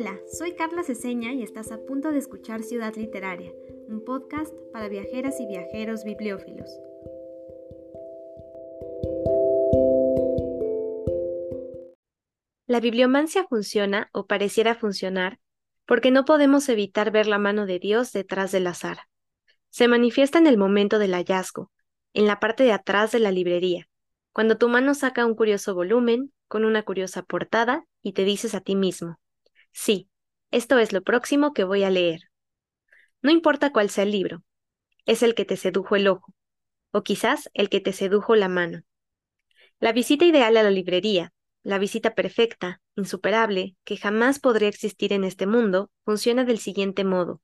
Hola, soy Carla Ceseña y estás a punto de escuchar Ciudad Literaria, un podcast para viajeras y viajeros bibliófilos. La bibliomancia funciona o pareciera funcionar porque no podemos evitar ver la mano de Dios detrás del azar. Se manifiesta en el momento del hallazgo, en la parte de atrás de la librería, cuando tu mano saca un curioso volumen con una curiosa portada y te dices a ti mismo, sí, esto es lo próximo que voy a leer. No importa cuál sea el libro, es el que te sedujo el ojo, o quizás el que te sedujo la mano. La visita ideal a la librería, la visita perfecta, insuperable, que jamás podría existir en este mundo, funciona del siguiente modo.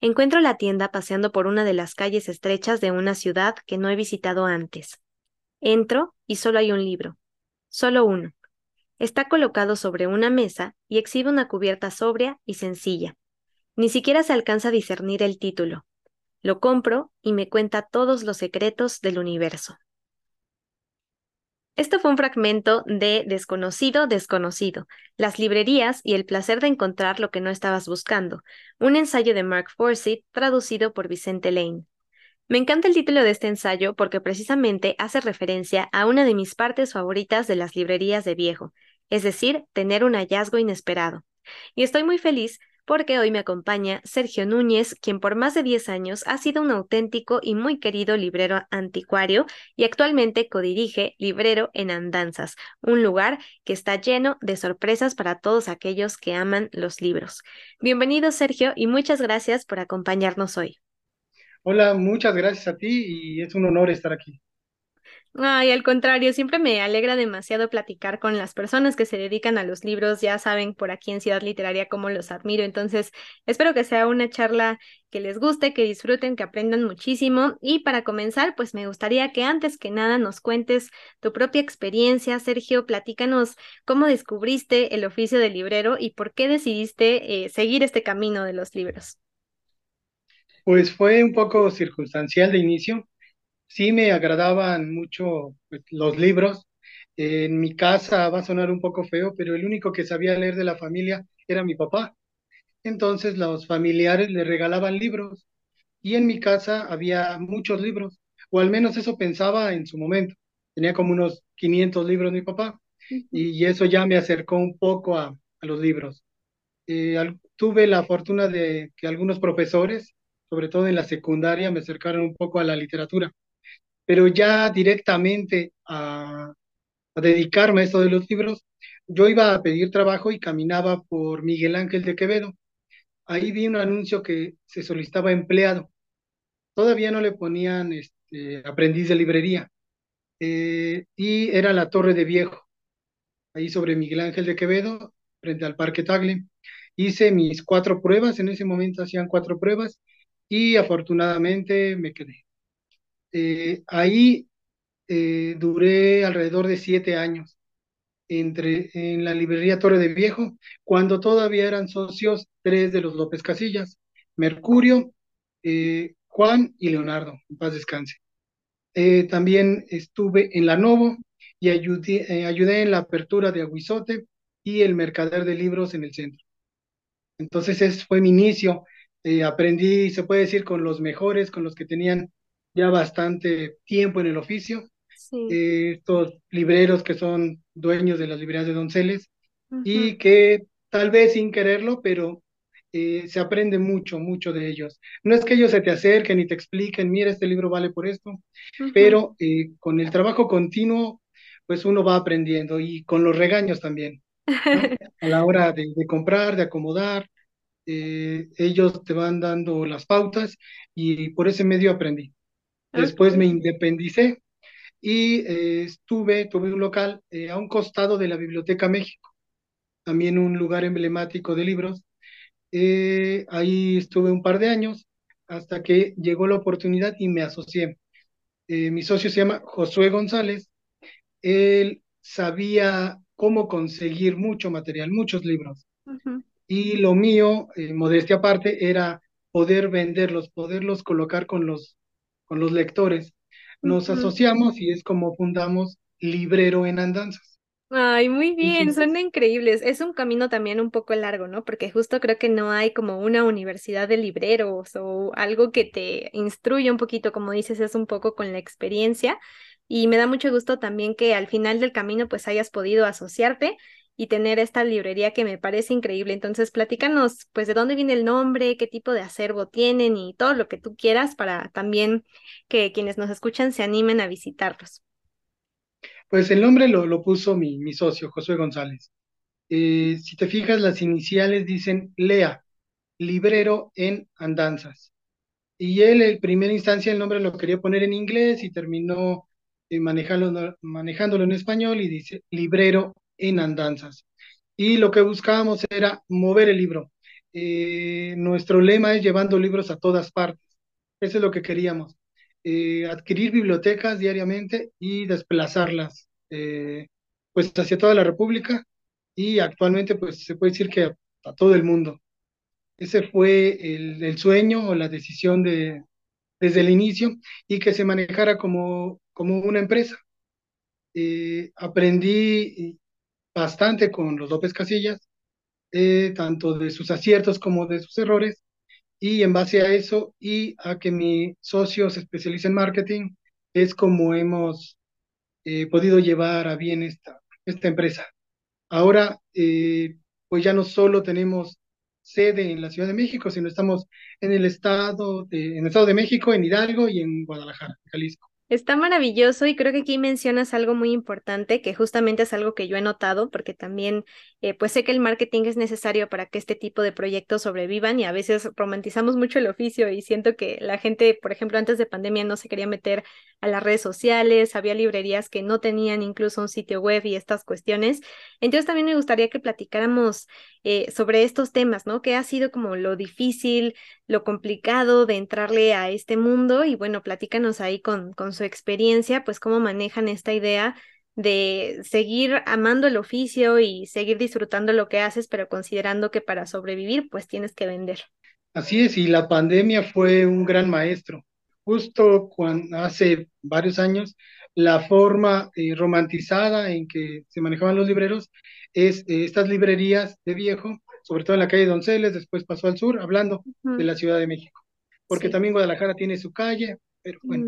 Encuentro la tienda paseando por una de las calles estrechas de una ciudad que no he visitado antes. Entro y solo hay un libro. Solo uno. Está colocado sobre una mesa y exhibe una cubierta sobria y sencilla. Ni siquiera se alcanza a discernir el título. Lo compro y me cuenta todos los secretos del universo. Esto fue un fragmento de Desconocido, Desconocido, las librerías y el placer de encontrar lo que no estabas buscando, un ensayo de Mark Forsyth traducido por Vicente Lane. Me encanta el título de este ensayo porque precisamente hace referencia a una de mis partes favoritas de las librerías de viejo, es decir, tener un hallazgo inesperado. Y estoy muy feliz porque hoy me acompaña Sergio Núñez, quien por más de 10 años ha sido un auténtico y muy querido librero anticuario y actualmente codirige Librero en Andanzas, un lugar que está lleno de sorpresas para todos aquellos que aman los libros. Bienvenido Sergio y muchas gracias por acompañarnos hoy. Hola, muchas gracias a ti y es un honor estar aquí. Ay, al contrario, siempre me alegra demasiado platicar con las personas que se dedican a los libros. Ya saben por aquí en Ciudad Literaria cómo los admiro. Entonces, espero que sea una charla que les guste, que disfruten, que aprendan muchísimo. Y para comenzar, pues me gustaría que antes que nada nos cuentes tu propia experiencia. Sergio, platícanos cómo descubriste el oficio de librero y por qué decidiste eh, seguir este camino de los libros. Pues fue un poco circunstancial de inicio sí me agradaban mucho pues, los libros. en mi casa va a sonar un poco feo, pero el único que sabía leer de la familia era mi papá. Entonces los familiares le regalaban libros y en mi casa había muchos libros, o al menos eso pensaba en su momento. Tenía como unos 500 libros mi papá y eso ya me acercó un poco a, los libros. Eh, tuve la fortuna de que algunos profesores, sobre todo en la secundaria, me acercaron un poco a la literatura pero ya directamente a, dedicarme a esto de los libros, yo iba a pedir trabajo y caminaba por Miguel Ángel de Quevedo. Ahí vi un anuncio que se solicitaba empleado. Todavía no le ponían este, aprendiz de librería. Eh, y era la Torre de Viejo, ahí sobre Miguel Ángel de Quevedo, frente al Parque Tagle. Hice mis cuatro pruebas, en ese momento hacían cuatro pruebas y afortunadamente me quedé. Eh, ahí eh, duré alrededor de siete años entre, en la librería Torre de Viejo, cuando todavía eran socios tres de los López Casillas, Mercurio, eh, Juan y Leonardo, en paz descanse. también estuve en la Novo y ayudé, ayudé en la apertura de Aguizote y el mercader de libros en el centro. Entonces ese fue mi inicio. aprendí, se puede decir, con los mejores, con los que tenían ya bastante tiempo en el oficio. Eh, estos libreros que son dueños de las librerías de Donceles y que tal vez sin quererlo, pero eh, se aprende mucho, mucho de ellos. No es que ellos se te acerquen y te expliquen, mira, este libro vale por esto, pero eh, con el trabajo continuo, pues uno va aprendiendo y con los regaños también. A la hora de, de comprar, de acomodar, ellos te van dando las pautas y por ese medio aprendí. Después me independicé y eh, estuve, tuve un local eh, a un costado de la Biblioteca México, también un lugar emblemático de libros. Eh, ahí estuve un par de años hasta que llegó la oportunidad y me asocié. mi socio se llama Josué González. Él sabía cómo conseguir mucho material, muchos libros. Y lo mío, modestia aparte, era poder venderlos, poderlos colocar con los con los lectores. Nos asociamos y es como fundamos Librero en Andanzas. Ay, muy bien, suena increíbles. Es un camino también un poco largo, ¿no? Porque justo creo que no hay como una universidad de libreros o algo que te instruya un poquito, como dices, es un poco con la experiencia. Y me da mucho gusto también que al final del camino pues hayas podido asociarte y tener esta librería que me parece increíble. Entonces, platícanos pues de dónde viene el nombre, qué tipo de acervo tienen y todo lo que tú quieras para también que quienes nos escuchan se animen a visitarlos. pues el nombre lo, lo puso mi, mi socio, Josué González. Eh, si te fijas, las iniciales dicen LEA, librero en andanzas. Y él, en primera instancia, el nombre lo quería poner en inglés y terminó eh, manejándolo, manejándolo en español y dice librero en andanzas. Y lo que buscábamos era mover el libro. Eh, nuestro lema es llevando libros a todas partes. Eso es lo que queríamos. Eh, adquirir bibliotecas diariamente y desplazarlas eh, pues hacia toda la República y actualmente pues se puede decir que a, todo el mundo. Ese fue el, el sueño o la decisión de, desde el inicio y que se manejara como, como una empresa. Eh, aprendí bastante con los López Casillas, eh, tanto de sus aciertos como de sus errores, y en base a eso y a que mi socio se especializa en marketing, es como hemos eh, podido llevar a bien esta, esta empresa. Ahora, eh, pues ya no solo tenemos sede en la Ciudad de México, sino estamos en el estado de, en el estado de México, en Hidalgo y en Guadalajara, Jalisco. Está maravilloso y creo que aquí mencionas algo muy importante que justamente es algo que yo he notado porque también eh, pues sé que el marketing es necesario para que este tipo de proyectos sobrevivan y a veces romantizamos mucho el oficio y siento que la gente, por ejemplo, antes de pandemia no se quería meter a las redes sociales, había librerías que no tenían incluso un sitio web y estas cuestiones. Entonces también me gustaría que platicáramos eh, sobre estos temas, ¿no? ¿Qué ha sido como lo difícil, lo complicado de entrarle a este mundo? Y bueno, platícanos ahí con, con su experiencia, pues cómo manejan esta idea de seguir amando el oficio y seguir disfrutando lo que haces, pero considerando que para sobrevivir, pues tienes que vender. Así es, y la pandemia fue un gran maestro. Justo cuando, hace varios años, la forma eh, romantizada en que se manejaban los libreros es eh, estas librerías de viejo, sobre todo en la calle Donceles, después pasó al sur, hablando de la Ciudad de México, porque Sí. también Guadalajara tiene su calle, pero bueno,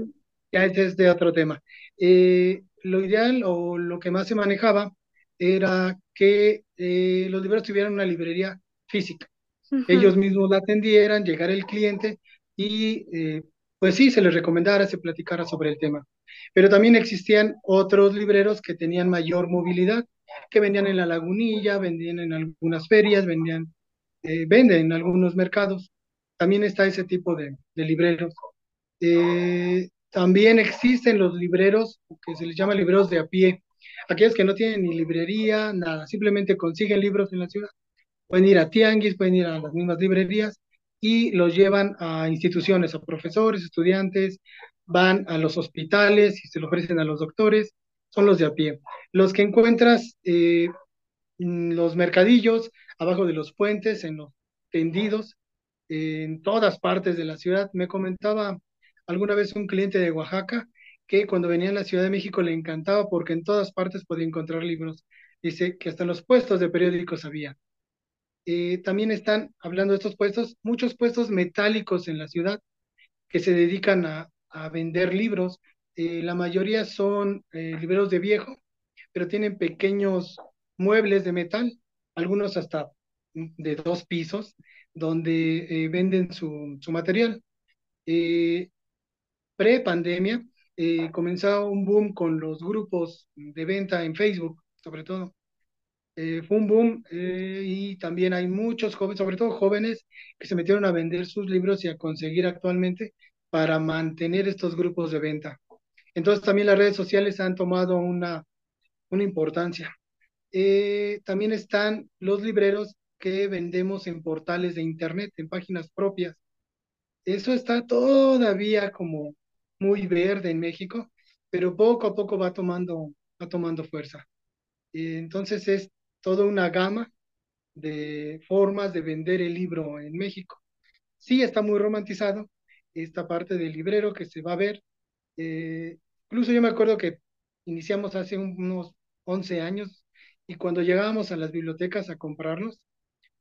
ya ese es de otro tema. Eh, lo ideal o lo que más se manejaba era que eh, los libreros tuvieran una librería física ellos mismos la atendieran, llegara el cliente y eh, pues sí, se les recomendara, se platicara sobre el tema. Pero también existían otros libreros que tenían mayor movilidad, que vendían en la lagunilla, vendían en algunas ferias, vendían, eh, venden en algunos mercados. También está ese tipo de, libreros. Eh, también existen los libreros que se les llama libreros de a pie, aquellos que no tienen ni librería, nada, simplemente consiguen libros en la ciudad pueden ir a tianguis, pueden ir a las mismas librerías y los llevan a instituciones, a profesores, estudiantes, van a los hospitales y se lo ofrecen a los doctores, son los de a pie. Los que encuentras eh, en los mercadillos, abajo de los puentes, en los tendidos, en todas partes de la ciudad. Me comentaba alguna vez un cliente de Oaxaca que cuando venía a la Ciudad de México le encantaba porque en todas partes podía encontrar libros. Dice que hasta en los puestos de periódicos había eh, también están, hablando de estos puestos, muchos puestos metálicos en la ciudad que se dedican a, a vender libros. Eh, la mayoría son eh, libros de viejo, pero tienen pequeños muebles de metal, algunos hasta de dos pisos, donde eh, venden su, su material. Eh, Pre-pandemia comenzó un boom con los grupos de venta en Facebook, sobre todo fue un boom y también hay muchos jóvenes, sobre todo jóvenes, que se metieron a vender sus libros y a conseguir actualmente para mantener estos grupos de venta. Entonces también las redes sociales han tomado una, una importancia. Eh, también están los libreros que vendemos en portales de internet, en páginas propias. Eso está todavía como muy verde en México, pero poco a poco va tomando, va tomando fuerza. Eh, entonces es toda una gama de formas de vender el libro en México. Sí, está muy romantizado esta parte del librero que se va a ver. Eh, incluso yo me acuerdo que iniciamos hace un- unos 11 años y cuando llegábamos a las bibliotecas a comprarlos,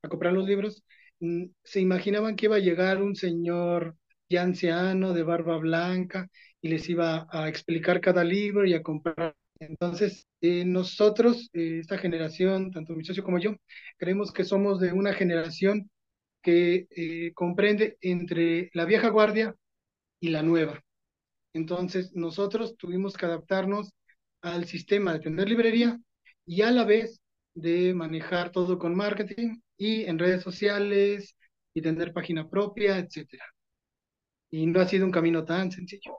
a comprar los libros, mm, se imaginaban que iba a llegar un señor ya anciano de barba blanca y les iba a explicar cada libro y a comprar. Entonces, eh, nosotros, eh, esta generación, tanto mi socio como yo, creemos que somos de una generación que eh, comprende entre la vieja guardia y la nueva. Entonces, nosotros tuvimos que adaptarnos al sistema de tener librería y a la vez de manejar todo con marketing y en redes sociales y tener página propia, etcétera. Y no ha sido un camino tan sencillo.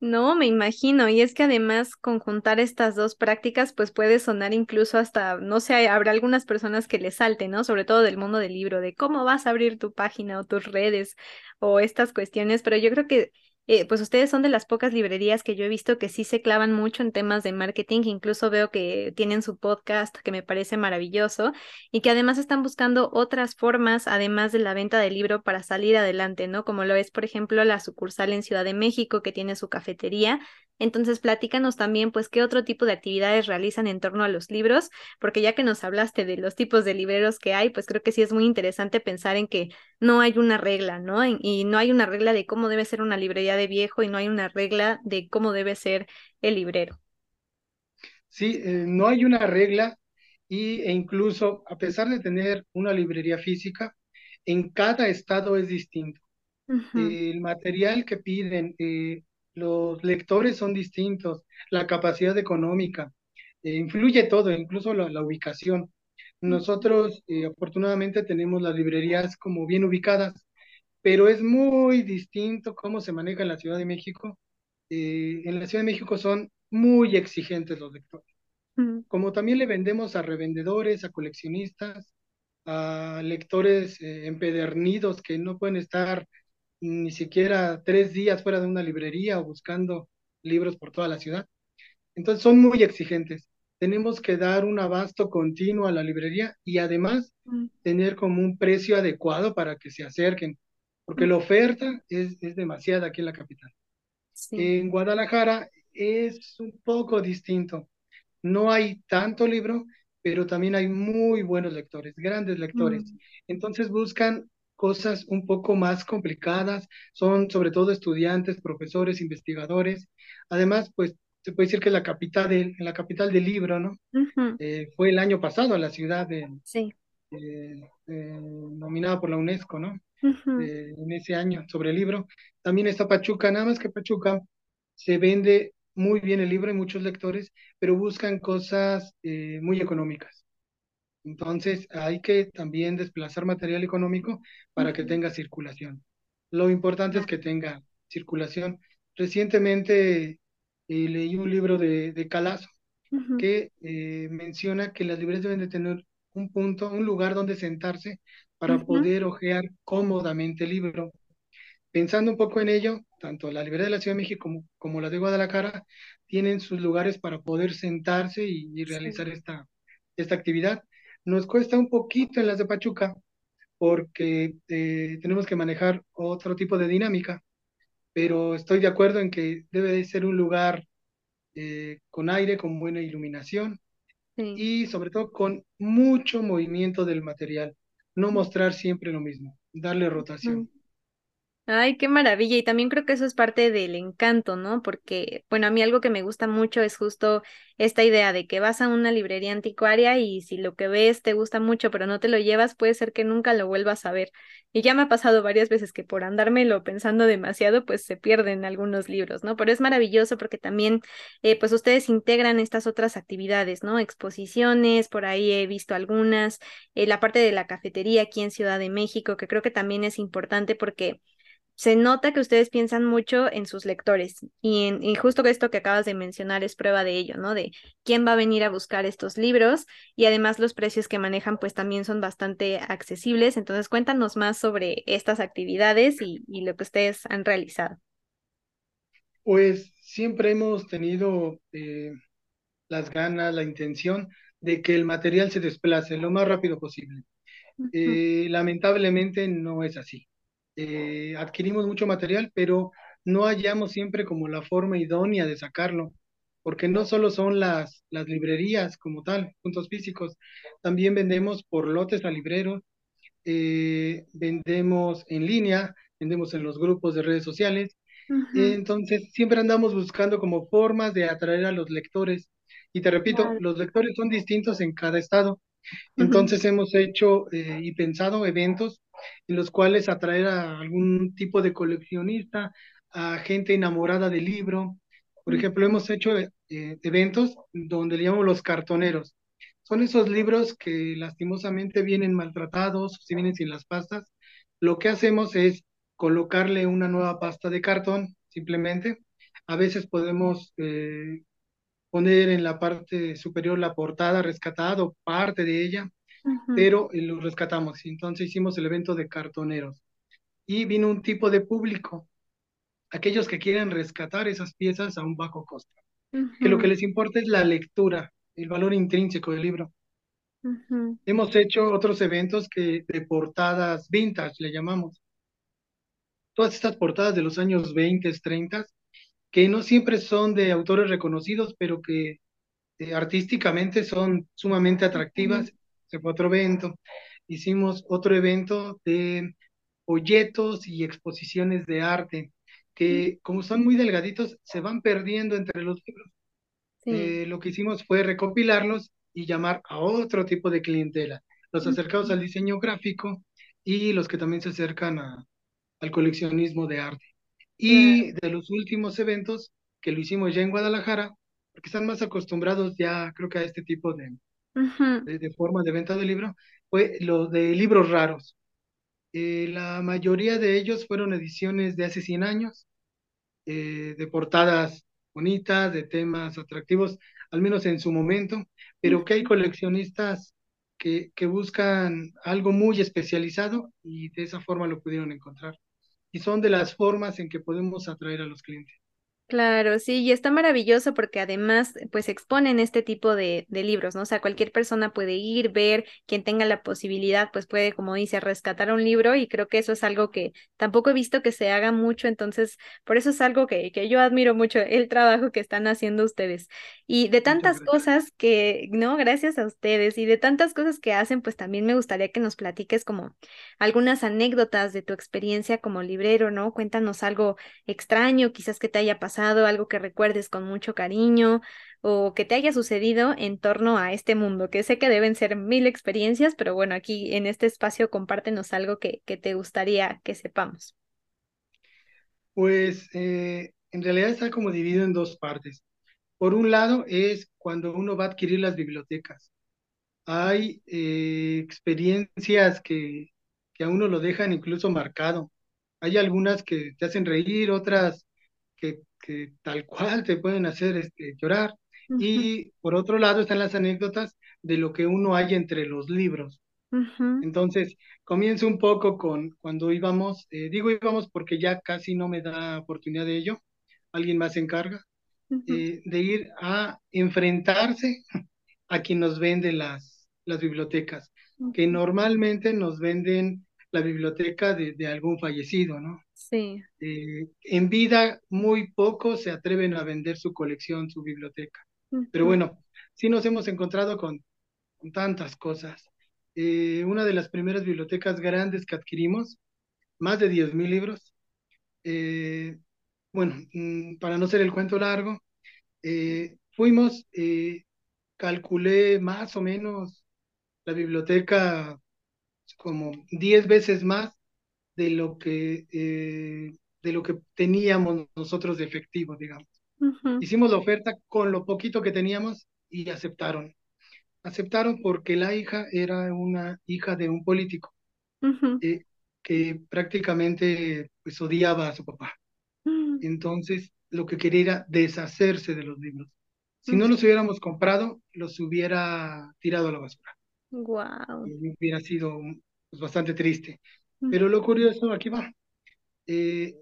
No, me imagino. Y es que además conjuntar estas dos prácticas, pues puede sonar incluso hasta, no sé, habrá algunas personas que les salte, ¿no? Sobre todo del mundo del libro, de cómo vas a abrir tu página o tus redes o estas cuestiones, pero yo creo que eh, pues ustedes son de las pocas librerías que yo he visto que sí se clavan mucho en temas de marketing, incluso veo que tienen su podcast que me parece maravilloso y que además están buscando otras formas, además de la venta del libro, para salir adelante, ¿no? Como lo es, por ejemplo, la sucursal en Ciudad de México que tiene su cafetería entonces, platícanos también, pues, qué otro tipo de actividades realizan en torno a los libros, porque ya que nos hablaste de los tipos de libreros que hay, pues creo que sí es muy interesante pensar en que no hay una regla, ¿no? Y no hay una regla de cómo debe ser una librería de viejo y no hay una regla de cómo debe ser el librero. Sí, eh, no hay una regla y, e incluso a pesar de tener una librería física, en cada estado es distinto. El material que piden, eh, los lectores son distintos, la capacidad económica, eh, influye todo, incluso la, ubicación. Nosotros eh, afortunadamente tenemos las librerías como bien ubicadas, pero es muy distinto cómo se maneja en la Ciudad de México. Eh, en la Ciudad de México son muy exigentes los lectores. Como también le vendemos a revendedores, a coleccionistas, a lectores empedernidos que no pueden estar ni siquiera tres días fuera de una librería o buscando libros por toda la ciudad. Entonces son muy exigentes. Tenemos que dar un abasto continuo a la librería y además mm. tener como un precio adecuado para que se acerquen, porque la oferta es, es demasiada aquí en la capital. En Guadalajara es un poco distinto. No hay tanto libro, pero también hay muy buenos lectores, grandes lectores. Mm. Entonces buscan cosas un poco más complicadas, son sobre todo estudiantes, profesores, investigadores. Además, pues se puede decir que la capital del, la capital del libro, ¿no? Eh, fue el año pasado la ciudad de, sí. nominada por la UNESCO, ¿no? en ese año sobre el libro. También está Pachuca, nada más que Pachuca se vende muy bien el libro, hay muchos lectores, pero buscan cosas eh, muy económicas. Entonces hay que también desplazar material económico para que tenga circulación. Lo importante es que tenga circulación. Recientemente eh, leí un libro de, de Calazo que eh, menciona que las librerías deben de tener un punto, un lugar donde sentarse para poder hojear cómodamente el libro. Pensando un poco en ello, tanto la librería de la Ciudad de México como, como la de Guadalajara tienen sus lugares para poder sentarse y, realizar esta, esta actividad. Nos cuesta un poquito en las de Pachuca porque eh, tenemos que manejar otro tipo de dinámica, pero estoy de acuerdo en que debe de ser un lugar eh, con aire, con buena iluminación y sobre todo con mucho movimiento del material, no mostrar siempre lo mismo, darle rotación. Ay, qué maravilla. Y también creo que eso es parte del encanto, ¿no? Porque, bueno, a mí algo que me gusta mucho es justo esta idea de que vas a una librería anticuaria y si lo que ves te gusta mucho, pero no te lo llevas, puede ser que nunca lo vuelvas a ver. Y ya me ha pasado varias veces que por andármelo pensando demasiado, pues se pierden algunos libros, ¿no? Pero es maravilloso porque también, eh, pues ustedes integran estas otras actividades, ¿no? Exposiciones, por ahí he visto algunas, eh, la parte de la cafetería aquí en Ciudad de México, que creo que también es importante porque se nota que ustedes piensan mucho en sus lectores y, en, y justo esto que acabas de mencionar es prueba de ello, ¿no? De quién va a venir a buscar estos libros y además los precios que manejan pues también son bastante accesibles. Entonces cuéntanos más sobre estas actividades y, y lo que ustedes han realizado. Pues siempre hemos tenido eh, las ganas, la intención de que el material se desplace lo más rápido posible. Eh, lamentablemente no es así. Eh, adquirimos mucho material, pero no hallamos siempre como la forma idónea de sacarlo. porque no solo son las, las librerías como tal, puntos físicos, también vendemos por lotes a libreros, eh, vendemos en línea, vendemos en los grupos de redes sociales, Ujú, entonces siempre andamos buscando como formas de atraer a los lectores. Y te repito, los lectores son distintos en cada estado. Entonces hemos hecho eh, y pensado eventos en los cuales atraer a algún tipo de coleccionista, a gente enamorada del libro. Por ejemplo, ujú, hemos hecho eh, eventos donde le llamamos los cartoneros. Son esos libros que lastimosamente vienen maltratados, si vienen sin las pastas. Lo que hacemos es colocarle una nueva pasta de cartón, simplemente. A veces podemos eh, poner en la parte superior la portada rescatado, parte de ella, pero eh, lo rescatamos. Entonces hicimos el evento de cartoneros y vino un tipo de público, aquellos que quieren rescatar esas piezas a un bajo costo, que lo que les importa es la lectura, el valor intrínseco del libro. Hemos hecho otros eventos que de portadas vintage, le llamamos. Todas estas portadas de los años 20, 30, que no siempre son de autores reconocidos, pero que eh, artísticamente son sumamente atractivas. Se fue otro evento. Hicimos otro evento de folletos y exposiciones de arte, que como son muy delgaditos, se van perdiendo entre los libros. Sí. Eh, lo que hicimos fue recopilarlos y llamar a otro tipo de clientela, los acercados al diseño gráfico y los que también se acercan a, al coleccionismo de arte. Y de los últimos eventos que lo hicimos ya en Guadalajara, porque están más acostumbrados ya, creo que a este tipo de, de, de forma de venta de libro, fue lo de libros raros. Eh, la mayoría de ellos fueron ediciones de hace 100 años, eh, de portadas bonitas, de temas atractivos, al menos en su momento, pero que hay coleccionistas que, que buscan algo muy especializado y de esa forma lo pudieron encontrar. Y son de las formas en que podemos atraer a los clientes. Claro, sí, y está maravilloso porque además, pues exponen este tipo de, de libros, ¿no? O sea, cualquier persona puede ir, ver, quien tenga la posibilidad, pues puede, como dice, rescatar un libro y creo que eso es algo que tampoco he visto que se haga mucho, entonces, por eso es algo que, que yo admiro mucho, el trabajo que están haciendo ustedes. Y de tantas cosas que, no, gracias a ustedes, y de tantas cosas que hacen, pues también me gustaría que nos platiques como algunas anécdotas de tu experiencia como librero, ¿no? Cuéntanos algo extraño, quizás que te haya pasado, algo que recuerdes con mucho cariño o que te haya sucedido en torno a este mundo, que sé que deben ser mil experiencias, pero bueno, aquí en este espacio compártenos algo que, que te gustaría que sepamos. Pues eh, en realidad está como dividido en dos partes. Por un lado es cuando uno va a adquirir las bibliotecas. Hay eh, experiencias que, que a uno lo dejan incluso marcado. Hay algunas que te hacen reír, otras que, que tal cual te pueden hacer este, llorar. Y por otro lado están las anécdotas de lo que uno hay entre los libros. Entonces, comienzo un poco con cuando íbamos, eh, digo íbamos porque ya casi no me da oportunidad de ello, alguien más se encarga, eh, de ir a enfrentarse a quien nos vende las, las bibliotecas, que normalmente nos venden la biblioteca de, de algún fallecido, ¿no? Sí. Eh, en vida muy pocos se atreven a vender su colección, su biblioteca. Pero bueno, sí nos hemos encontrado con, con tantas cosas. Eh, una de las primeras bibliotecas grandes que adquirimos, más de 10.000 libros. Eh, bueno, mm, para no ser el cuento largo, fuimos, calculé más o menos la biblioteca como 10 veces más de lo que, eh, de lo que teníamos nosotros de efectivo, digamos. Hicimos la oferta con lo poquito que teníamos y aceptaron. Aceptaron porque la hija era una hija de un político eh, que prácticamente pues, odiaba a su papá. mm, Entonces, lo que quería era deshacerse de los libros. Si no los hubiéramos comprado, los hubiera tirado a la basura. Guau. Y hubiera sido pues, bastante triste. Pero lo curioso, aquí va. eh,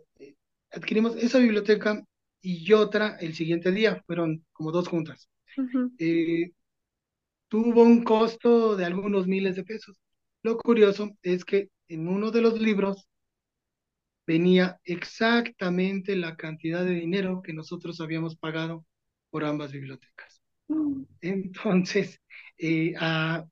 adquirimos esa biblioteca y otra el siguiente día, fueron como dos juntas. Eh, tuvo un costo de algunos miles de pesos. Lo curioso es que en uno de los libros venía exactamente la cantidad de dinero que nosotros habíamos pagado por ambas bibliotecas. Mm. Entonces, eh, a,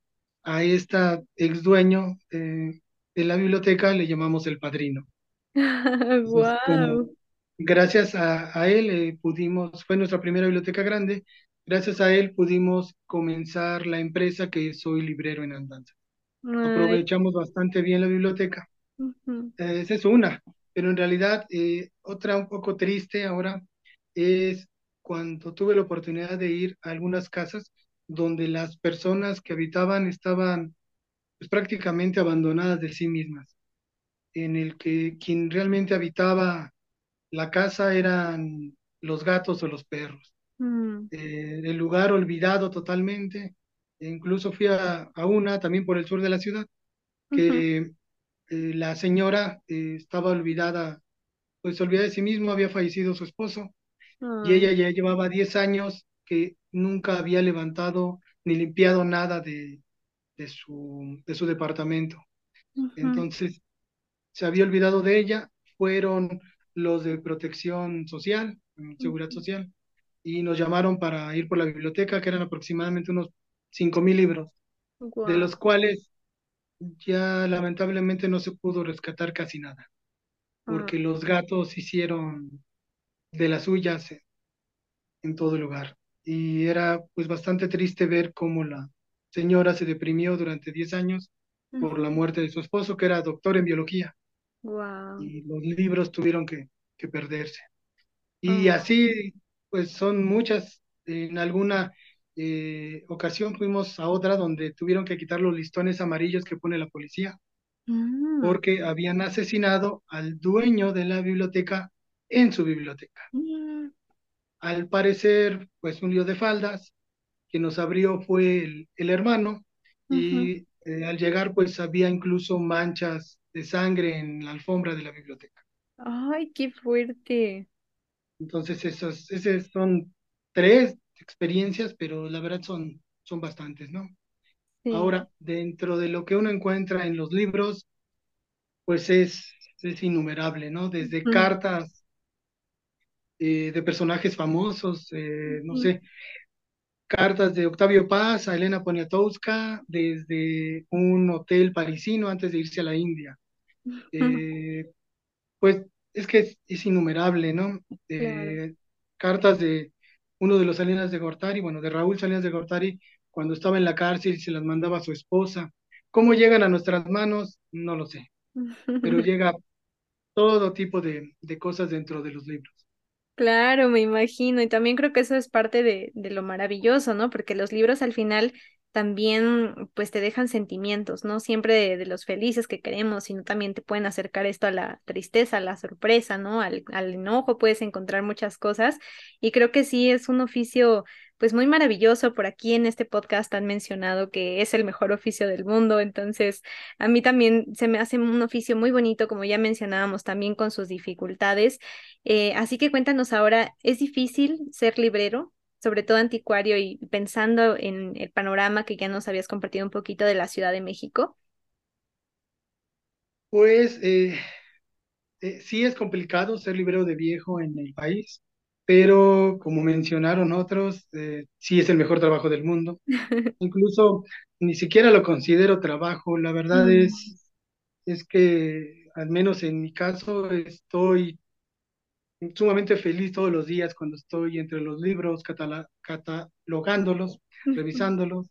a esta ex dueño eh, de la biblioteca le llamamos el padrino. Entonces, como Wow. gracias a, a él eh, pudimos, fue nuestra primera biblioteca grande, gracias a él pudimos comenzar la empresa que Soy Librero en Andanza. Ay, Aprovechamos bastante bien la biblioteca. Eh, esa es una, pero en realidad eh, otra un poco triste ahora es cuando tuve la oportunidad de ir a algunas casas donde las personas que habitaban estaban pues, prácticamente abandonadas de sí mismas, en el que quien realmente habitaba la casa eran los gatos o los perros. mm, Eh, el lugar olvidado totalmente. E incluso fui a, a una también por el sur de la ciudad, que eh, la señora eh, estaba olvidada, pues olvidada de sí misma, había fallecido su esposo y ella ya llevaba 10 años que nunca había levantado ni limpiado nada de, de su, de su departamento. Entonces se había olvidado de ella, fueron los de protección social, mm, seguridad social, y nos llamaron para ir por la biblioteca, que eran aproximadamente unos cinco mil libros, de los cuales ya lamentablemente no se pudo rescatar casi nada, ah, porque los gatos hicieron de las suyas en, en todo lugar. Y era pues bastante triste ver cómo la señora se deprimió durante 10 años por la muerte de su esposo, que era doctor en biología, Guau, y los libros tuvieron que, que perderse. Y ah, así, pues son muchas. En alguna eh, ocasión fuimos a otra donde tuvieron que quitar los listones amarillos que pone la policía mm, porque habían asesinado al dueño de la biblioteca en su biblioteca. mm, Al parecer, pues un lío de faldas, quien nos abrió fue el, el hermano y eh, al llegar pues había incluso manchas de sangre en la alfombra de la biblioteca. Ay, qué fuerte. Entonces, esos, esas son tres experiencias, pero la verdad son, son bastantes, ¿no? Sí. Ahora, dentro de lo que uno encuentra en los libros, pues es, es innumerable, ¿no? Desde cartas eh, de personajes famosos, eh, no sé, cartas de Octavio Paz a Elena Poniatowska, desde un hotel parisino antes de irse a la India. Eh, Pues es que es, es innumerable, ¿no? Claro. Eh, cartas de uno de los Salinas de Gortari, bueno, de Raúl Salinas de Gortari, cuando estaba en la cárcel y se las mandaba a su esposa. ¿Cómo llegan a nuestras manos? No lo sé, pero llega todo tipo de, de cosas dentro de los libros. Claro, me imagino. Y también creo que eso es parte de, de lo maravilloso, ¿no? Porque los libros al final también pues te dejan sentimientos, no siempre de, los felices que queremos, sino también te pueden acercar esto a la tristeza, a la sorpresa, ¿no? Al, al enojo, puedes encontrar muchas cosas. Y creo que sí es un oficio pues muy maravilloso. Por aquí en este podcast han mencionado que es el mejor oficio del mundo, entonces a mí también se me hace un oficio muy bonito, como ya mencionábamos, también con sus dificultades. Eh, así que cuéntanos ahora, ¿es difícil ser librero? Sobre todo anticuario y pensando en el panorama que ya nos habías compartido un poquito de la Ciudad de México. Pues eh, eh, sí es complicado ser librero de viejo en el país, pero como mencionaron otros, eh, sí es el mejor trabajo del mundo. Incluso ni siquiera lo considero trabajo. La verdad Mm, es, es que, al menos en mi caso, estoy sumamente feliz todos los días cuando estoy entre los libros, catalogándolos, revisándolos,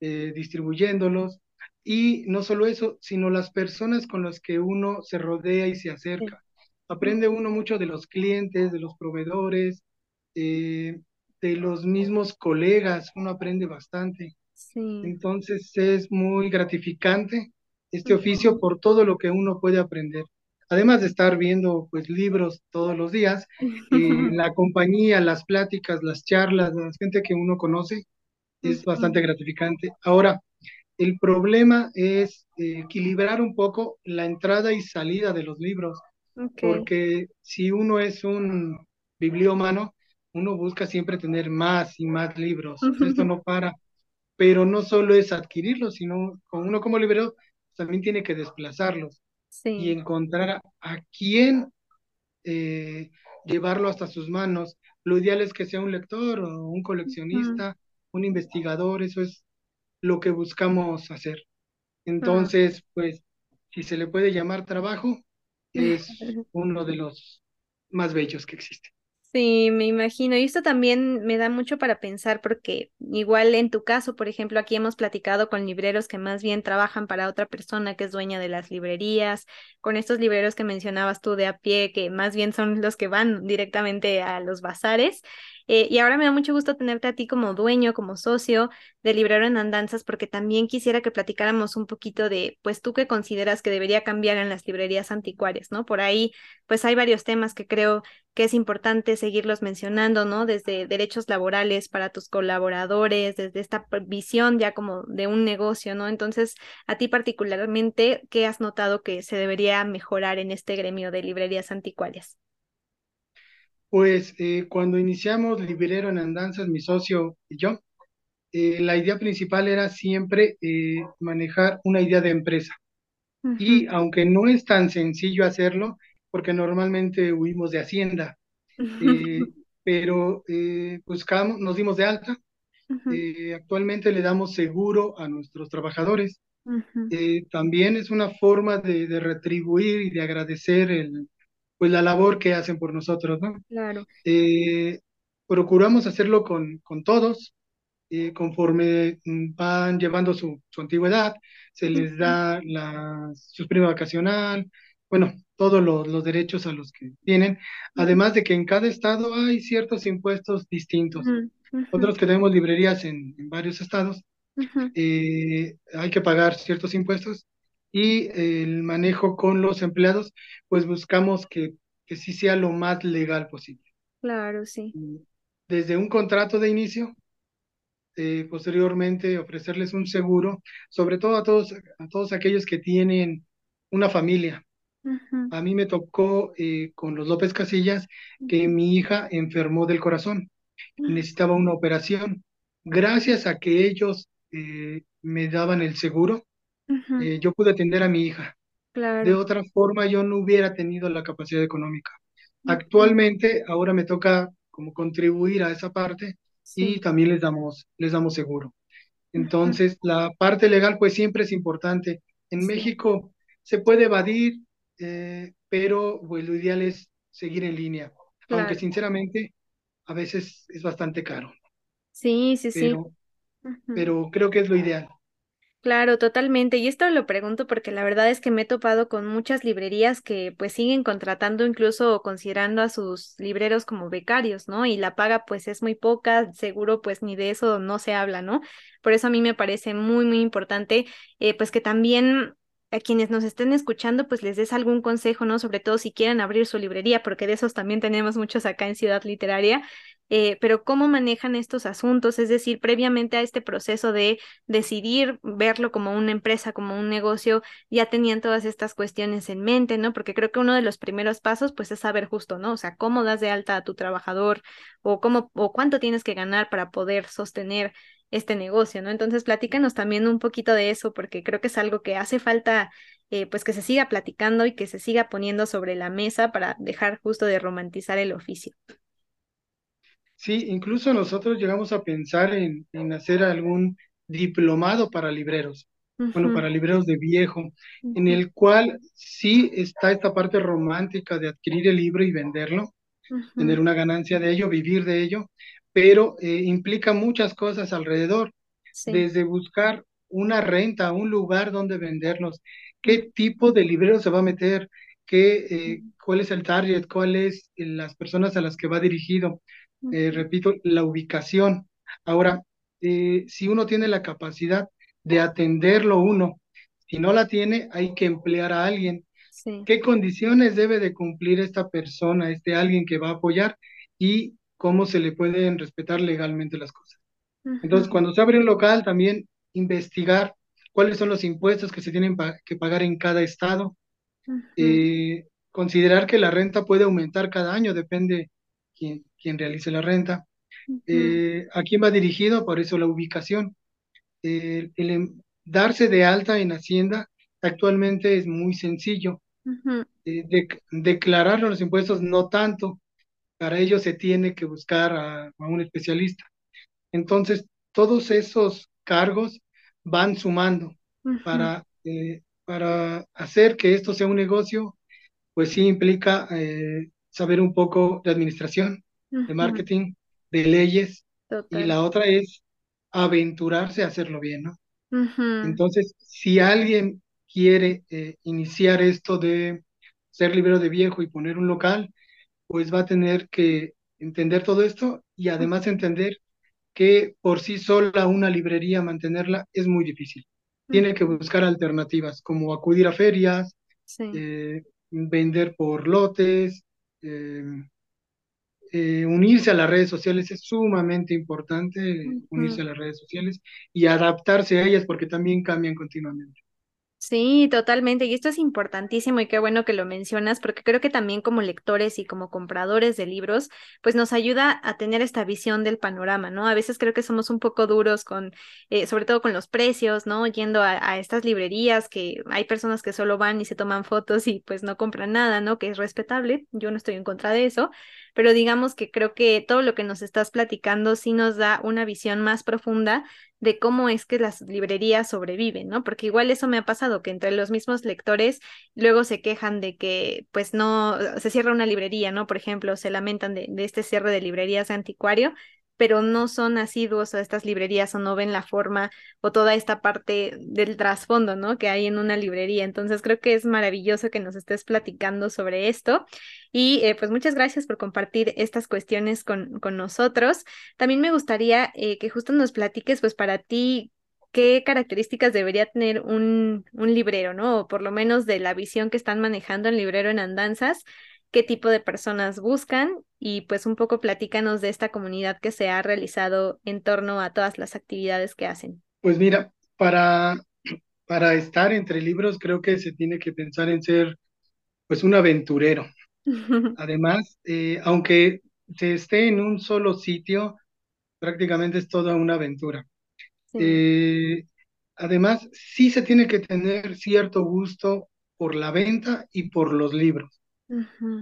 eh, distribuyéndolos. Y no solo eso, sino las personas con las que uno se rodea y se acerca. Aprende uno mucho de los clientes, de los proveedores, eh, de los mismos colegas, uno aprende bastante. sí, Entonces es muy gratificante este oficio por todo lo que uno puede aprender. Además de estar viendo pues libros todos los días, eh, la compañía, las pláticas, las charlas, la gente que uno conoce es bastante gratificante. Ahora, el problema es eh, equilibrar un poco la entrada y salida de los libros, porque si uno es un bibliómano, uno busca siempre tener más y más libros. Esto no para. Pero no solo es adquirirlos, sino con uno como librero también tiene que desplazarlos y encontrar a, a quién eh, llevarlo hasta sus manos. lo ideal es que sea un lector o un coleccionista, un investigador, eso es lo que buscamos hacer. ah. Entonces, pues, si se le puede llamar trabajo, es uno de los más bellos que existen. Sí, me imagino. Y esto también me da mucho para pensar porque igual en tu caso, por ejemplo, aquí hemos platicado con libreros que más bien trabajan para otra persona que es dueña de las librerías, con estos libreros que mencionabas tú de a pie, que más bien son los que van directamente a los bazares. Eh, y ahora me da mucho gusto tenerte a ti como dueño, como socio de Librero en Andanzas, porque también quisiera que platicáramos un poquito de, pues tú qué consideras que debería cambiar en las librerías anticuarias, ¿no? Por ahí, pues hay varios temas que creo que es importante seguirlos mencionando, ¿no? Desde derechos laborales para tus colaboradores, desde esta visión ya como de un negocio, ¿no? Entonces, a ti particularmente, ¿qué has notado que se debería mejorar en este gremio de librerías anticuarias? Pues eh, cuando iniciamos Librero en Andanzas, mi socio y yo, eh, la idea principal era siempre eh, manejar una idea de empresa. Y aunque no es tan sencillo hacerlo, porque normalmente huimos de Hacienda, pero buscamos, nos dimos de alta. actualmente le damos seguro a nuestros trabajadores. también es una forma de, de retribuir y de agradecer el, pues la labor que hacen por nosotros, ¿no? Claro. Eh, procuramos hacerlo con, con todos, eh, conforme mm, van llevando su, su antigüedad, se les da la, su prima vacacional, bueno, todos los, los derechos a los que tienen, además de que en cada estado hay ciertos impuestos distintos. Nosotros que tenemos librerías en, en varios estados, eh, hay que pagar ciertos impuestos y el manejo con los empleados, pues buscamos que, que sí sea lo más legal posible. Claro, sí. Desde un contrato de inicio eh, posteriormente ofrecerles un seguro, sobre todo a todos, a todos aquellos que tienen una familia. A mí me tocó eh, con los López Casillas que mi hija enfermó del corazón ujú, necesitaba una operación. Gracias a que ellos eh, me daban el seguro, ujú. eh, yo pude atender a mi hija. De Claro. otra forma, yo no hubiera tenido la capacidad económica. Ujú, Actualmente, ahora me toca como contribuir a esa parte y Sí. también les damos, les damos seguro. Ujú, Entonces, la parte legal pues siempre es importante. En Sí. México se puede evadir, eh, pero pues, lo ideal es seguir en línea, aunque Claro. sinceramente a veces es bastante caro, Sí, sí, sí. pero, Ujú. pero creo que es lo ideal. Claro, totalmente. Y esto lo pregunto porque la verdad es que me he topado con muchas librerías que pues siguen contratando incluso o considerando a sus libreros como becarios, ¿no? Y la paga pues es muy poca, seguro pues ni de eso no se habla, ¿no? Por eso a mí me parece muy, muy importante eh, pues que también a quienes nos estén escuchando pues les des algún consejo, ¿no? Sobre todo si quieren abrir su librería, porque de esos también tenemos muchos acá en Ciudad Literaria. Eh, pero cómo manejan estos asuntos, es decir, previamente a este proceso de decidir verlo como una empresa, como un negocio, ya tenían todas estas cuestiones en mente, ¿no? Porque creo que uno de los primeros pasos, pues, es saber justo, ¿no? O sea, cómo das de alta a tu trabajador o cómo o cuánto tienes que ganar para poder sostener este negocio, ¿no? Entonces, platícanos también un poquito de eso, porque creo que es algo que hace falta, eh, pues, que se siga platicando y que se siga poniendo sobre la mesa para dejar justo de romantizar el oficio. Sí, incluso nosotros llegamos a pensar en, en hacer algún diplomado para libreros, bueno, para libreros de viejo, en el cual sí está esta parte romántica de adquirir el libro y venderlo tener una ganancia de ello, vivir de ello, pero eh, implica muchas cosas alrededor, Sí. desde buscar una renta, un lugar donde venderlos, qué tipo de librero se va a meter, qué, eh, cuál es el target, cuáles las personas a las que va dirigido. Eh, repito, la ubicación. Ahora, eh, si uno tiene la capacidad de atenderlo uno, si no la tiene, hay que emplear a alguien Sí. qué condiciones debe de cumplir esta persona, este alguien que va a apoyar y cómo se le pueden respetar legalmente las cosas. Entonces, cuando se abre un local, también investigar cuáles son los impuestos que se tienen pa- que pagar en cada estado, eh, considerar que la renta puede aumentar cada año, depende quién, quién realice la renta. ujú, Eh, ¿a quién va dirigido? Por eso la ubicación. Eh, el em- darse de alta en Hacienda actualmente es muy sencillo ujú. eh, de- declarar los impuestos no tanto. para ello se tiene que buscar a, a un especialista. Entonces, todos esos cargos van sumando Ujú, para, eh, para hacer que esto sea un negocio, pues sí implica eh, saber un poco de administración, de marketing, de leyes, y la otra es aventurarse a hacerlo bien, ¿no? Entonces, si alguien quiere eh, iniciar esto de ser librero de viejo y poner un local, pues va a tener que entender todo esto y además entender que por sí sola una librería mantenerla es muy difícil. Tiene que buscar alternativas como acudir a ferias, Sí. eh, vender por lotes, eh, eh, unirse a las redes sociales es sumamente importante, unirse a las redes sociales y adaptarse a ellas porque también cambian continuamente. Sí, totalmente. Y esto es importantísimo y qué bueno que lo mencionas, porque creo que también como lectores y como compradores de libros, pues nos ayuda a tener esta visión del panorama, ¿no? A veces creo que somos un poco duros con, eh, sobre todo con los precios, ¿no? Yendo a, a estas librerías que hay personas que solo van y se toman fotos y pues no compran nada, ¿no? Que es respetable. Yo no estoy en contra de eso, pero digamos que creo que todo lo que nos estás platicando sí nos da una visión más profunda de cómo es que las librerías sobreviven, ¿no? Porque igual eso me ha pasado, que entre los mismos lectores luego se quejan de que pues no, se cierra una librería, ¿no? Por ejemplo, se lamentan de, este cierre de librerías anticuario, pero no son asiduos a estas librerías o no ven la forma o toda esta parte del trasfondo, ¿no? Que hay en una librería. Entonces creo que es maravilloso que nos estés platicando sobre esto y eh, pues muchas gracias por compartir estas cuestiones con, con nosotros. También me gustaría eh, que justo nos platiques, pues para ti, qué características debería tener un, un librero, ¿no? O por lo menos de la visión que están manejando el librero en andanzas, qué tipo de personas buscan y pues un poco platícanos de esta comunidad que se ha realizado en torno a todas las actividades que hacen. Pues mira, para, para estar entre libros creo que se tiene que pensar en ser pues un aventurero. Además, eh, aunque se esté en un solo sitio, prácticamente es toda una aventura. Sí. Eh, además, sí se tiene que tener cierto gusto por la venta y por los libros,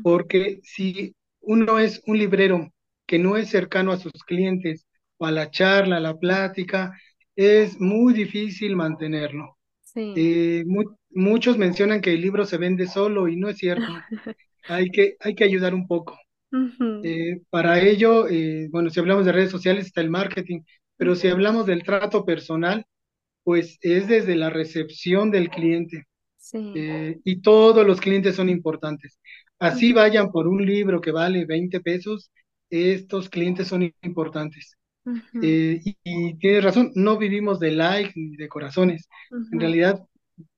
Porque si uno es un librero que no es cercano a sus clientes o a la charla, a la plática, es muy difícil mantenerlo. Sí. Eh, mu- muchos mencionan que el libro se vende solo y no es cierto. Hay que, hay que ayudar un poco. Eh, para ello, eh, bueno, si hablamos de redes sociales está el marketing, pero si hablamos del trato personal, pues es desde la recepción del cliente Sí. eh, y todos los clientes son importantes. Así vayan por un libro que vale 20 pesos, estos clientes son importantes. Eh, y, y tienes razón, no vivimos de likes ni de corazones, en realidad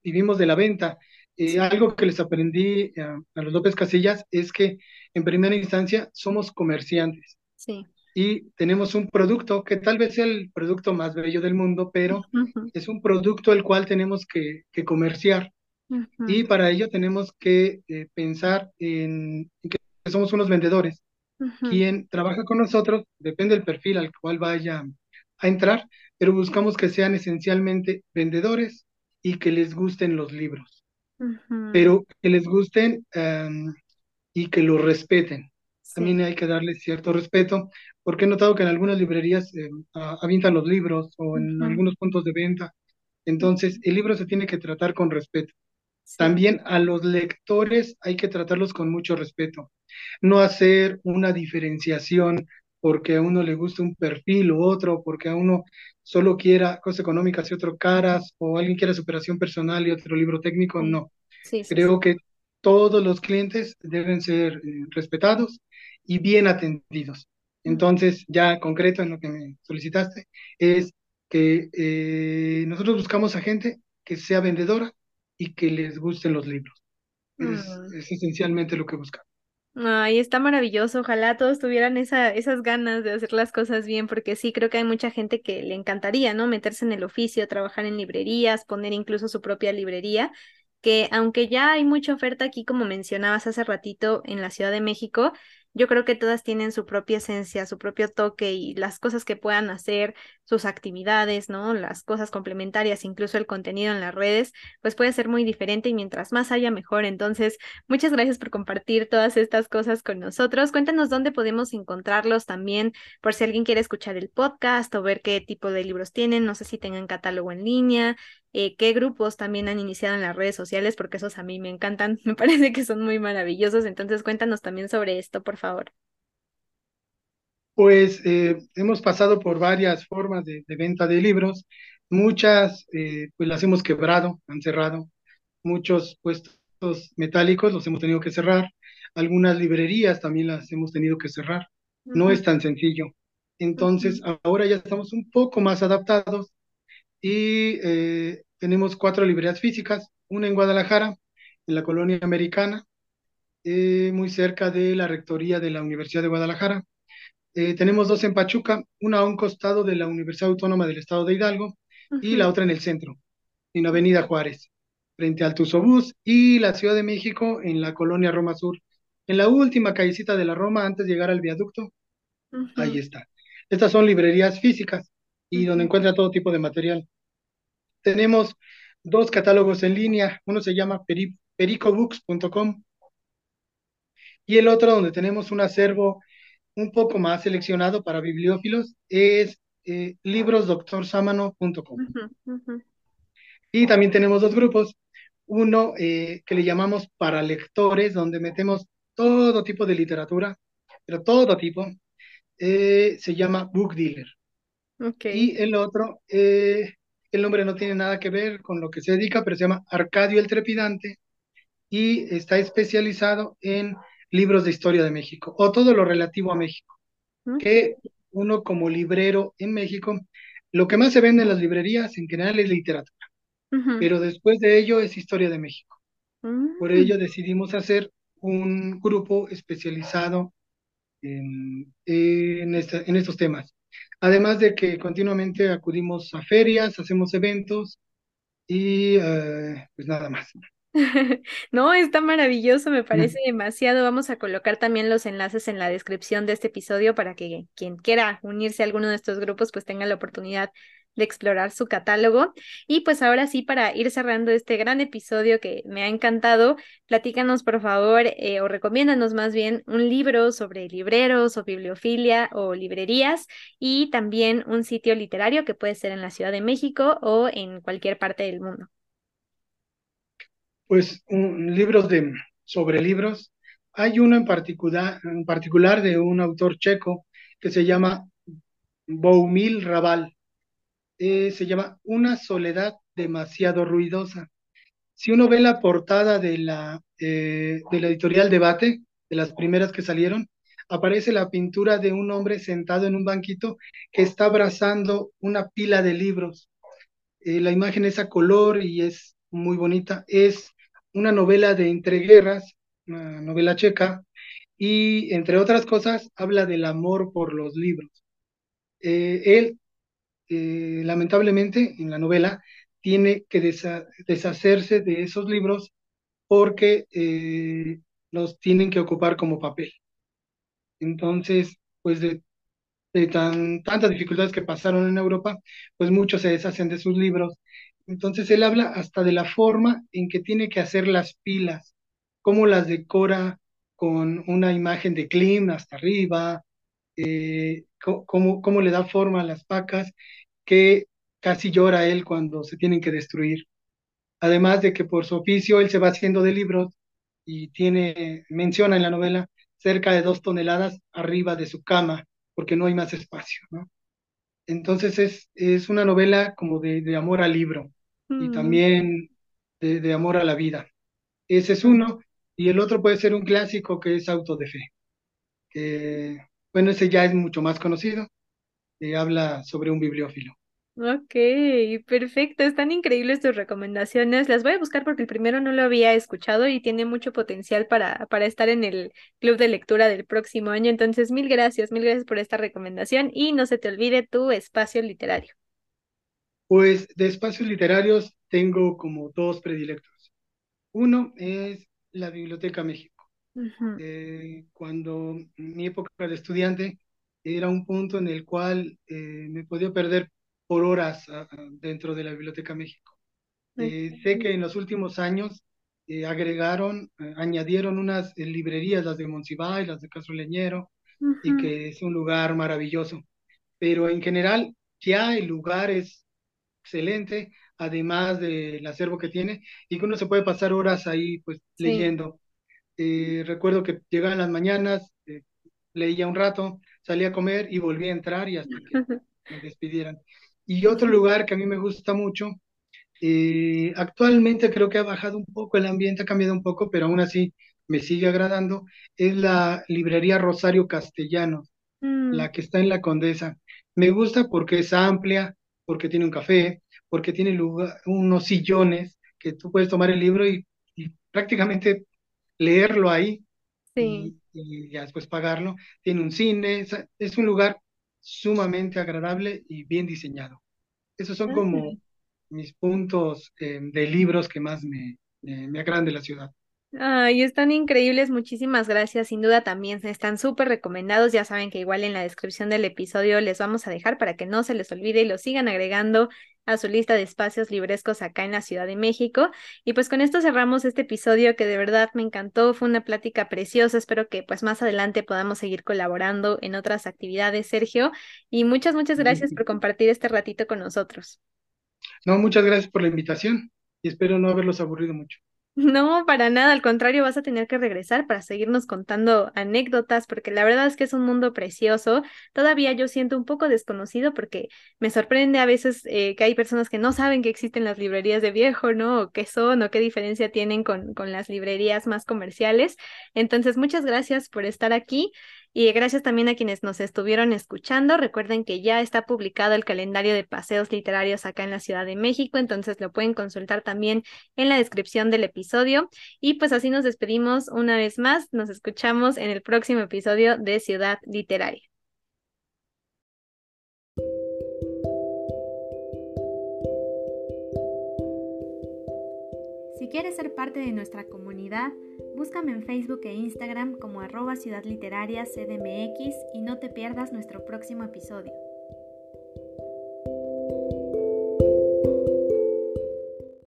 vivimos de la venta. Eh, Sí. algo que les aprendí a, a los López Casillas es que en primera instancia somos comerciantes Sí. y tenemos un producto que tal vez sea el producto más bello del mundo, pero es un producto el cual tenemos que, que comerciar y ujú, para ello tenemos que eh, pensar en, que somos unos vendedores. ujú, Quien trabaja con nosotros, depende del perfil al cual vaya a entrar, pero buscamos que sean esencialmente vendedores y que les gusten los libros, ujú, pero que les gusten um, y que los respeten. También Sí. hay que darles cierto respeto, porque he notado que en algunas librerías eh, avientan los libros o en Ujú, algunos puntos de venta. Entonces, el libro se tiene que tratar con respeto. También a los lectores hay que tratarlos con mucho respeto. No hacer una diferenciación porque a uno le gusta un perfil u otro, porque a uno solo quiera cosas económicas y otro caras, o alguien quiera superación personal y otro libro técnico, no. Sí, sí, sí. Creo que todos los clientes deben ser eh, respetados y bien atendidos. Mm, Entonces, ya concreto en lo que me solicitaste, es que eh, nosotros buscamos a gente que sea vendedora y que les gusten los libros. Es, mm. es esencialmente lo que buscamos. Ay, está maravilloso. Ojalá todos tuvieran esa, esas ganas de hacer las cosas bien, porque sí, creo que hay mucha gente que le encantaría, ¿no? Meterse en el oficio, trabajar en librerías, poner incluso su propia librería, que aunque ya hay mucha oferta aquí, como mencionabas hace ratito, en la Ciudad de México, yo creo que todas tienen su propia esencia, su propio toque y las cosas que puedan hacer, sus actividades, ¿no? Las cosas complementarias, incluso el contenido en las redes, pues puede ser muy diferente y mientras más haya mejor. Entonces, muchas gracias por compartir todas estas cosas con nosotros. Cuéntanos dónde podemos encontrarlos también, por si alguien quiere escuchar el podcast o ver qué tipo de libros tienen, no sé si tengan catálogo en línea, eh, qué grupos también han iniciado en las redes sociales, porque esos a mí me encantan, me parece que son muy maravillosos. Entonces, cuéntanos también sobre esto, por favor. Pues eh, hemos pasado por varias formas de, de venta de libros, muchas eh, pues las hemos quebrado, han cerrado, muchos puestos metálicos los hemos tenido que cerrar, algunas librerías también las hemos tenido que cerrar, no es tan sencillo. Entonces, ahora ya estamos un poco más adaptados y eh, tenemos cuatro librerías físicas, una en Guadalajara, en la colonia americana, eh, muy cerca de la rectoría de la Universidad de Guadalajara. Eh, tenemos dos en Pachuca, una a un costado de la Universidad Autónoma del Estado de Hidalgo y la otra en el centro, en Avenida Juárez, frente al Tuzobús y la Ciudad de México en la colonia Roma Sur. En la última callecita de la Roma, antes de llegar al viaducto, ahí está. Estas son librerías físicas y donde encuentra todo tipo de material. Tenemos dos catálogos en línea, uno se llama peri- pericobooks.com y el otro donde tenemos un acervo un poco más seleccionado para bibliófilos es eh, librosdoctorsamano.com. Y también tenemos dos grupos, uno eh, que le llamamos para lectores, donde metemos todo tipo de literatura, pero todo tipo, eh, se llama Book Dealer. Y el otro, eh, el nombre no tiene nada que ver con lo que se dedica, pero se llama Arcadio el Trepidante y está especializado en libros de historia de México o todo lo relativo a México, que uno como librero en México, lo que más se vende en las librerías en general es literatura, pero después de ello es historia de México. Por mm. ello decidimos hacer un grupo especializado en, en, esta- en estos temas. Además de que continuamente acudimos a ferias, hacemos eventos y eh, pues nada más. No, está maravilloso, me parece demasiado. Vamos a colocar también los enlaces en la descripción de este episodio para que quien quiera unirse a alguno de estos grupos pues tenga la oportunidad de explorar su catálogo. Y pues ahora sí, para ir cerrando este gran episodio que me ha encantado, platícanos por favor eh, o recomiéndanos más bien un libro sobre libreros o bibliofilia o librerías y también un sitio literario que puede ser en la Ciudad de México o en cualquier parte del mundo. Pues libros de, sobre libros. Hay uno en particular, en particular de un autor checo que se llama Boumil Raval. Eh, se llama Una soledad demasiado ruidosa. Si uno ve la portada de la, eh, editorial Debate, de las primeras que salieron, aparece la pintura de un hombre sentado en un banquito que está abrazando una pila de libros. Eh, la imagen es a color y es muy bonita. Es una novela de entreguerras, una novela checa, y entre otras cosas habla del amor por los libros. Eh, él, eh, lamentablemente, en la novela, tiene que desha- deshacerse de esos libros porque eh, los tienen que ocupar como papel. Entonces, pues de, de tan, tantas dificultades que pasaron en Europa, pues muchos se deshacen de sus libros. Entonces, él habla hasta de la forma en que tiene que hacer las pilas, cómo las decora con una imagen de Klim hasta arriba, eh, cómo, cómo le da forma a las pacas, que casi llora él cuando se tienen que destruir. Además de que por su oficio él se va haciendo de libros y tiene, menciona en la novela, cerca de dos toneladas arriba de su cama, porque no hay más espacio, ¿no? Entonces es, es una novela como de, de amor al libro y Mm, también de, de amor a la vida. Ese es uno, y el otro puede ser un clásico que es Auto de Fe, que, bueno, ese ya es mucho más conocido, eh, habla sobre un bibliófilo. Ok, perfecto. Están increíbles tus recomendaciones. Las voy a buscar porque el primero no lo había escuchado y tiene mucho potencial para, para estar en el club de lectura del próximo año. Entonces, mil gracias, mil gracias por esta recomendación y no se te olvide tu espacio literario. Pues de espacios literarios tengo como dos predilectos. Uno es la Biblioteca México. Eh, cuando en mi época de estudiante era un punto en el cual eh, me podía perder por horas ah, ah, dentro de la Biblioteca México. Eh, sé que en los últimos años eh, agregaron, añadieron unas librerías, las de Monsiváis, las de Castro Leñero, y que es un lugar maravilloso. Pero en general, ya el lugar es excelente, además del acervo que tiene, y que uno se puede pasar horas ahí pues leyendo. recuerdo que llegaba en las mañanas, leía un rato, salía a comer y volvía a entrar y hasta que me despidieran. Y otro lugar que a mí me gusta mucho, eh, actualmente creo que ha bajado un poco el ambiente, ha cambiado un poco, pero aún así me sigue agradando, es la librería Rosario Castellano, mm. la que está en la Condesa. Me gusta porque es amplia, porque tiene un café, porque tiene lugar, unos sillones que tú puedes tomar el libro y, prácticamente leerlo ahí y, ya después pagarlo. Tiene un cine, es un lugar sumamente agradable y bien diseñado. Esos son como mis puntos eh, de libros que más me, me agradan de la ciudad. Ay, están increíbles, muchísimas gracias. Sin duda también están súper recomendados. Ya saben que igual en la descripción del episodio les vamos a dejar para que no se les olvide y lo sigan agregando a su lista de espacios librescos acá en la Ciudad de México. Y pues con esto cerramos este episodio que de verdad me encantó, fue una plática preciosa. Espero que pues más adelante podamos seguir colaborando en otras actividades, Sergio. Y muchas, muchas gracias por compartir este ratito con nosotros. No, muchas gracias por la invitación y espero no haberlos aburrido mucho. No, para nada, al contrario, vas a tener que regresar para seguirnos contando anécdotas, porque la verdad es que es un mundo precioso. Todavía yo siento un poco desconocido porque me sorprende a veces eh, que hay personas que no saben que existen las librerías de viejo, ¿no? O qué son, o qué diferencia tienen con, con las librerías más comerciales. Entonces, muchas gracias por estar aquí. Y gracias también a quienes nos estuvieron escuchando. Recuerden que ya está publicado el calendario de paseos literarios acá en la Ciudad de México, entonces lo pueden consultar también en la descripción del episodio. Y pues así nos despedimos una vez más. Nos escuchamos en el próximo episodio de Ciudad Literaria. Si quieres ser parte de nuestra comunidad, Búscame en Facebook e Instagram como arroba Ciudad Literaria CDMX y no te pierdas nuestro próximo episodio.